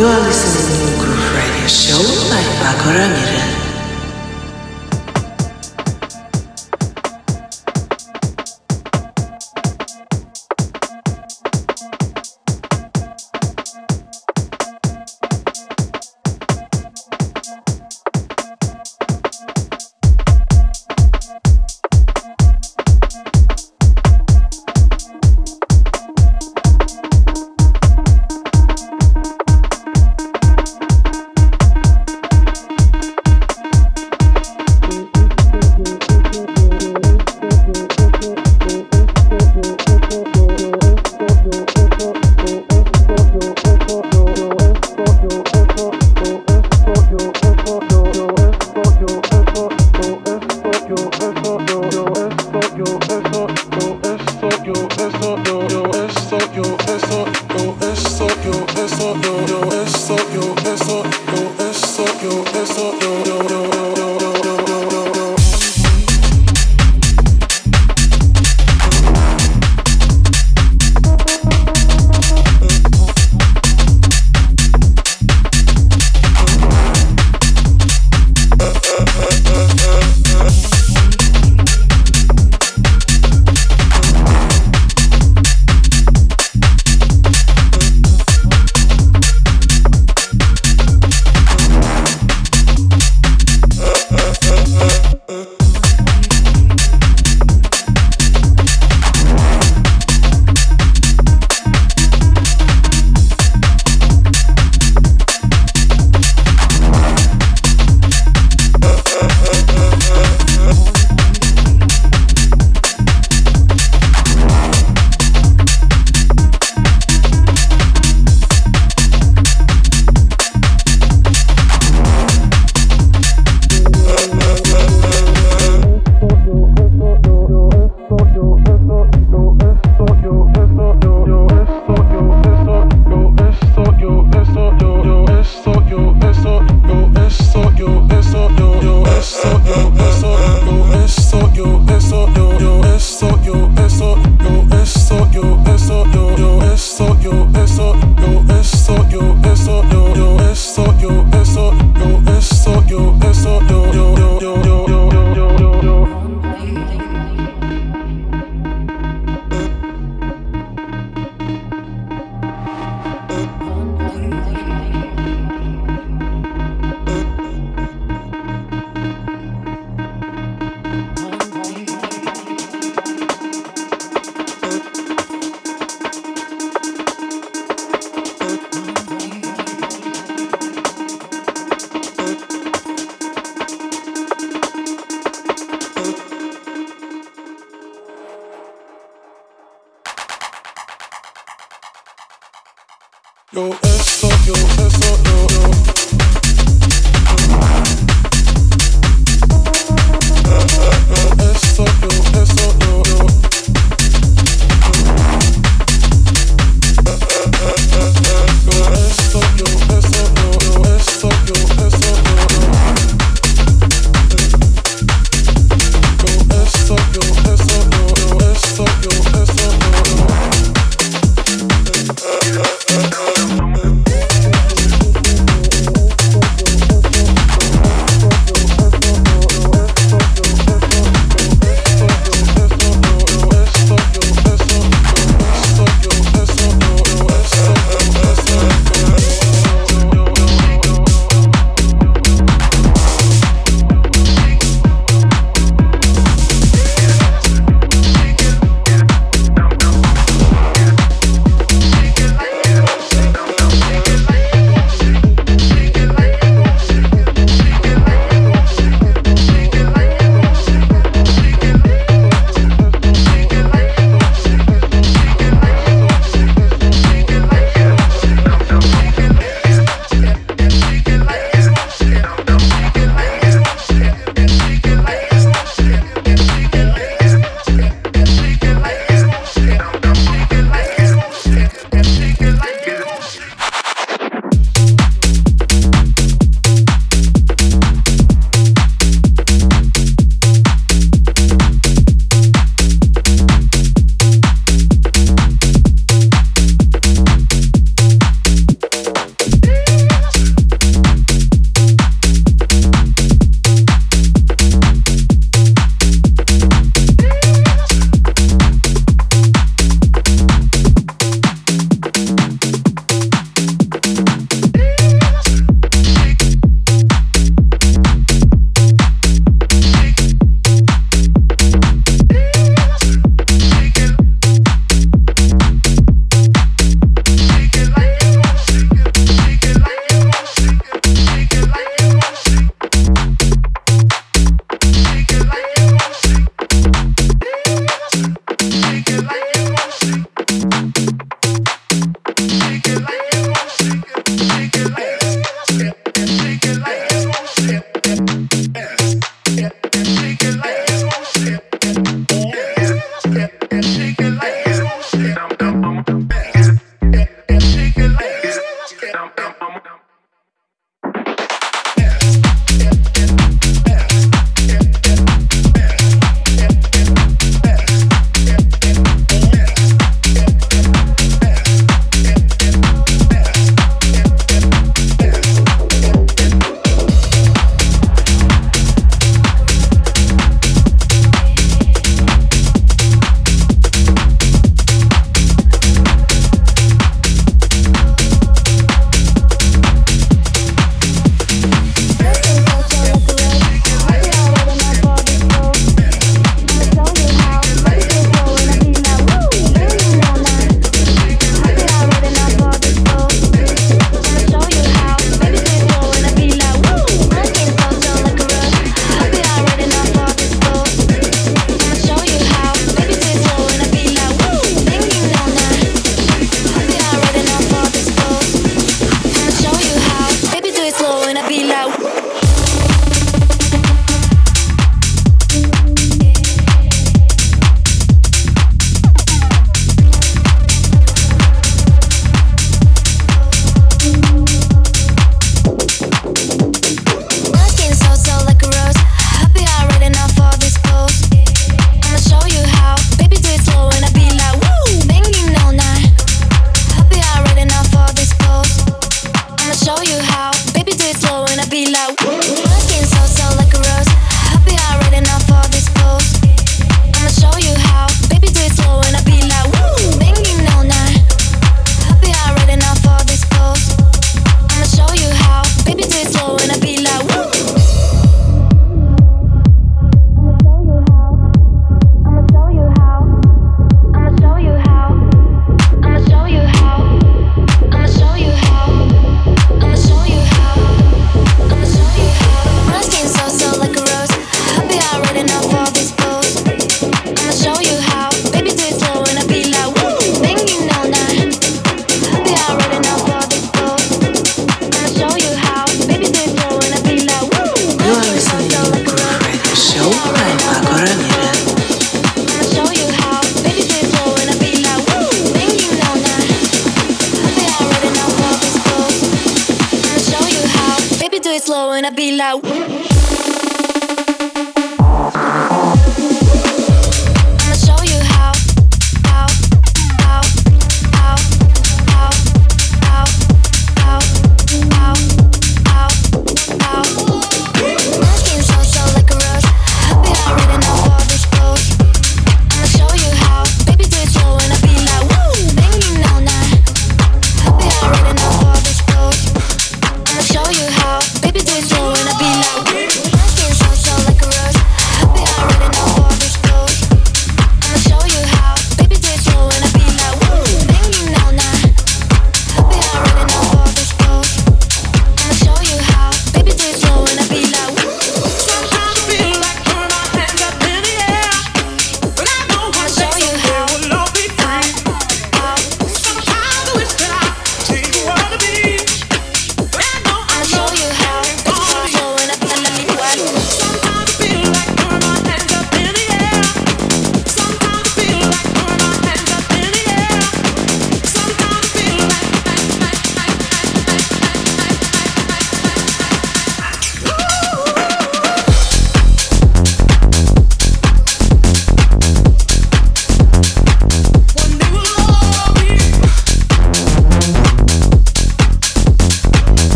You are listening to Groove Radio Show by Paco Ramirez.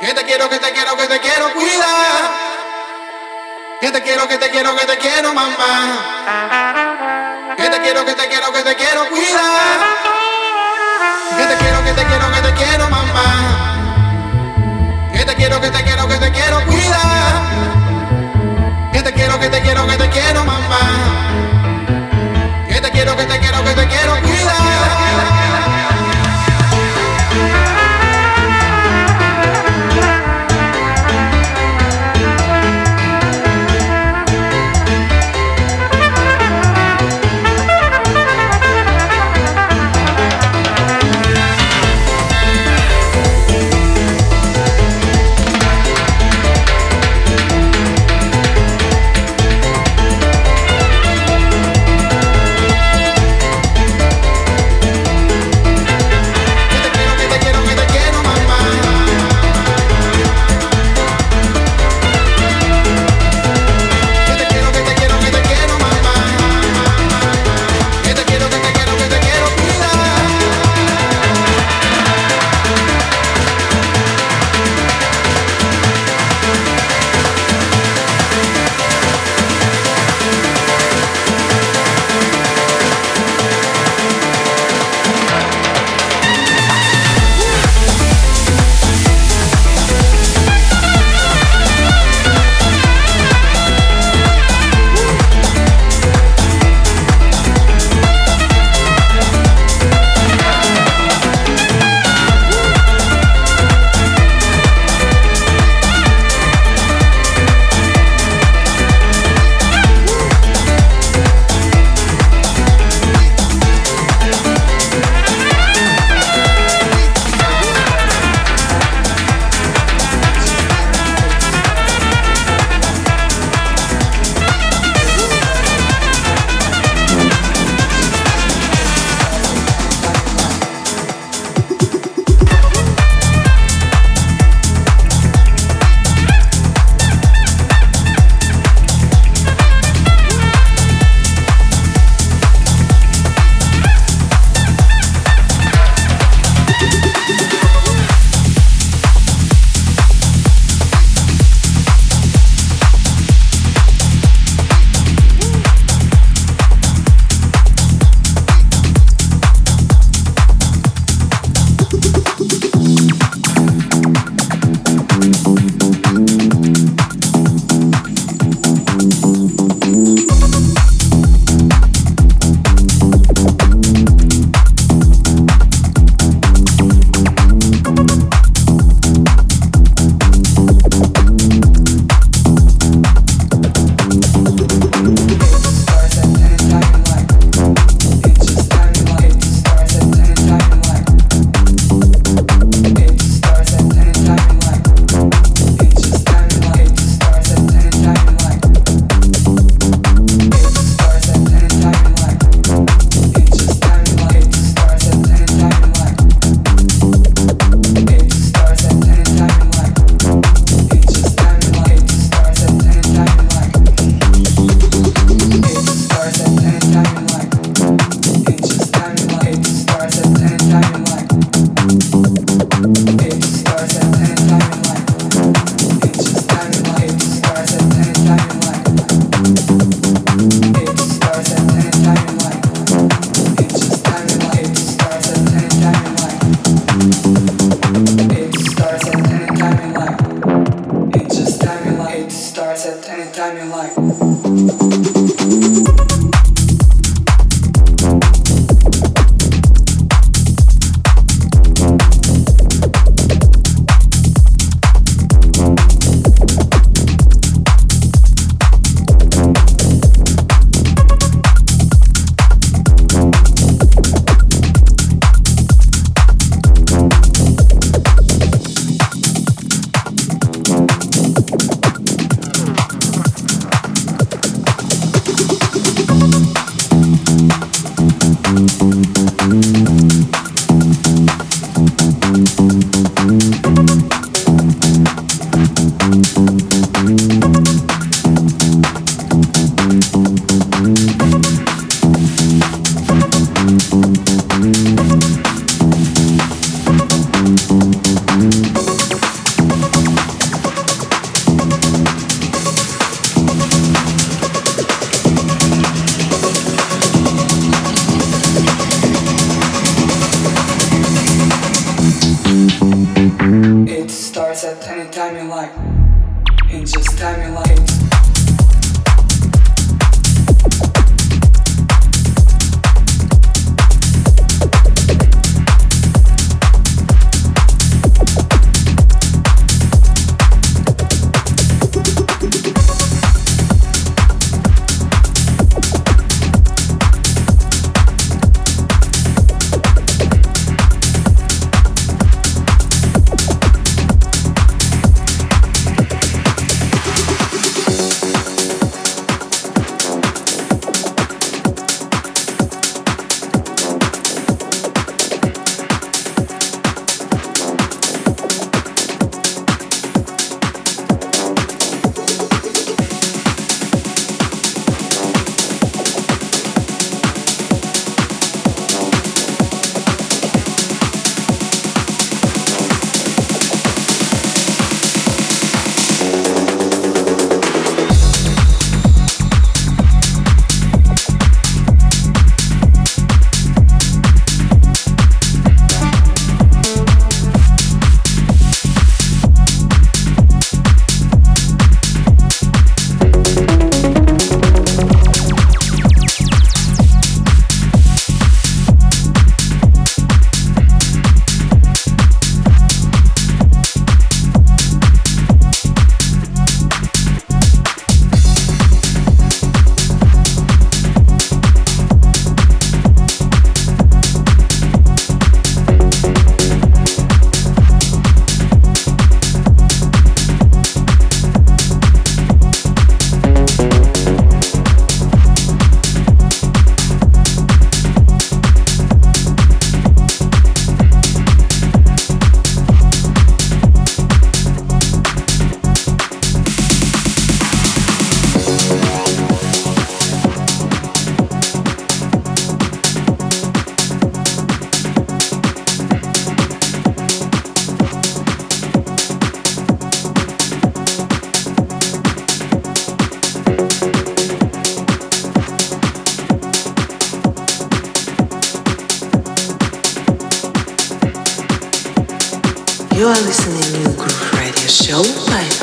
Que te quiero, que te quiero, que te quiero, cuida. Que te quiero, que te quiero, que te quiero, mamá. Que te quiero, que te quiero, que te quiero, cuida. Que te quiero, que te quiero, que te quiero, mamá. Que te quiero, que te quiero, que te quiero, cuida. Que te quiero, que te quiero, que te quiero, mamá. Que te quiero, que te quiero, que te quiero, cuida.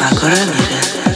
心にいる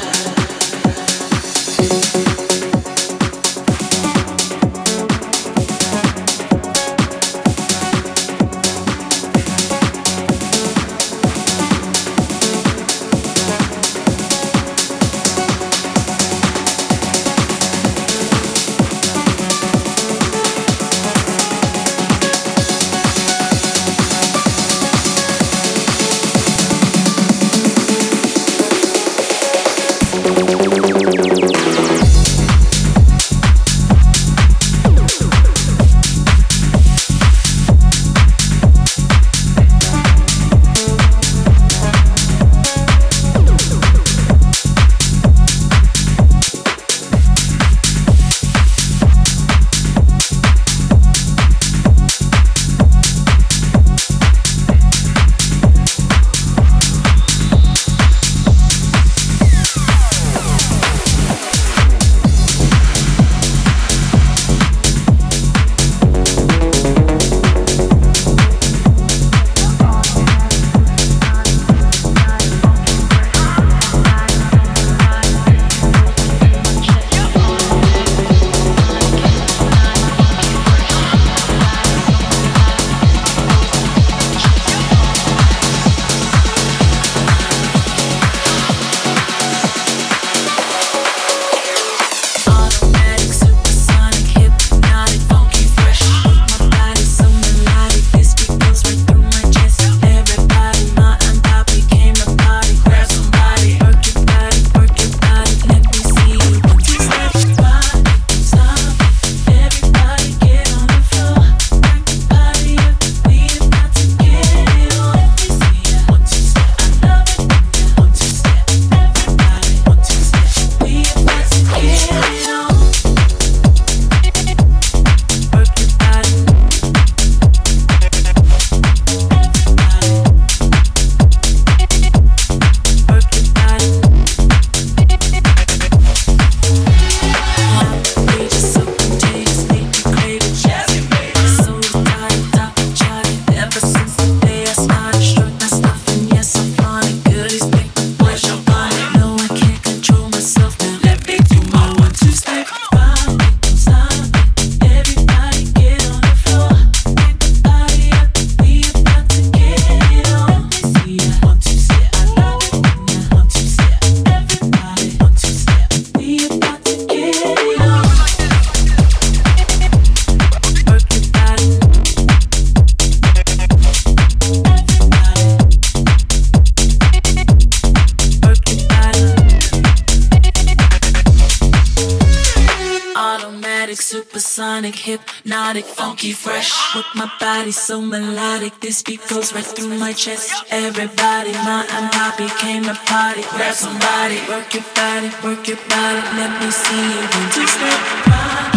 body so melodic. This beat goes right through my chest. Everybody, my and poppy came to party. Grab somebody, work your body, work your body. Let me see you do two step.